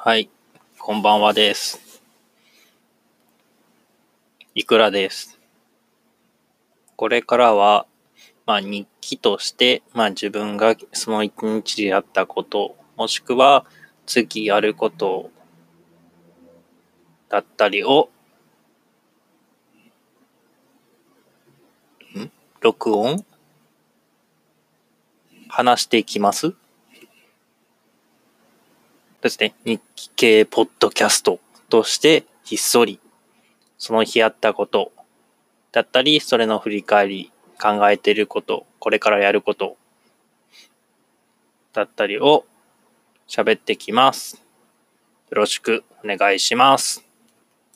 はい、こんばんはです。いくらです。これからは、まあ日記として、まあ自分がその一日でやったこと、もしくは次やることだったりを、ん？録音？話していきます？ですね、日記系ポッドキャストとしてひっそりその日やったことだったり、それの振り返り、考えていること、これからやることだったりを喋ってきます。よろしくお願いします。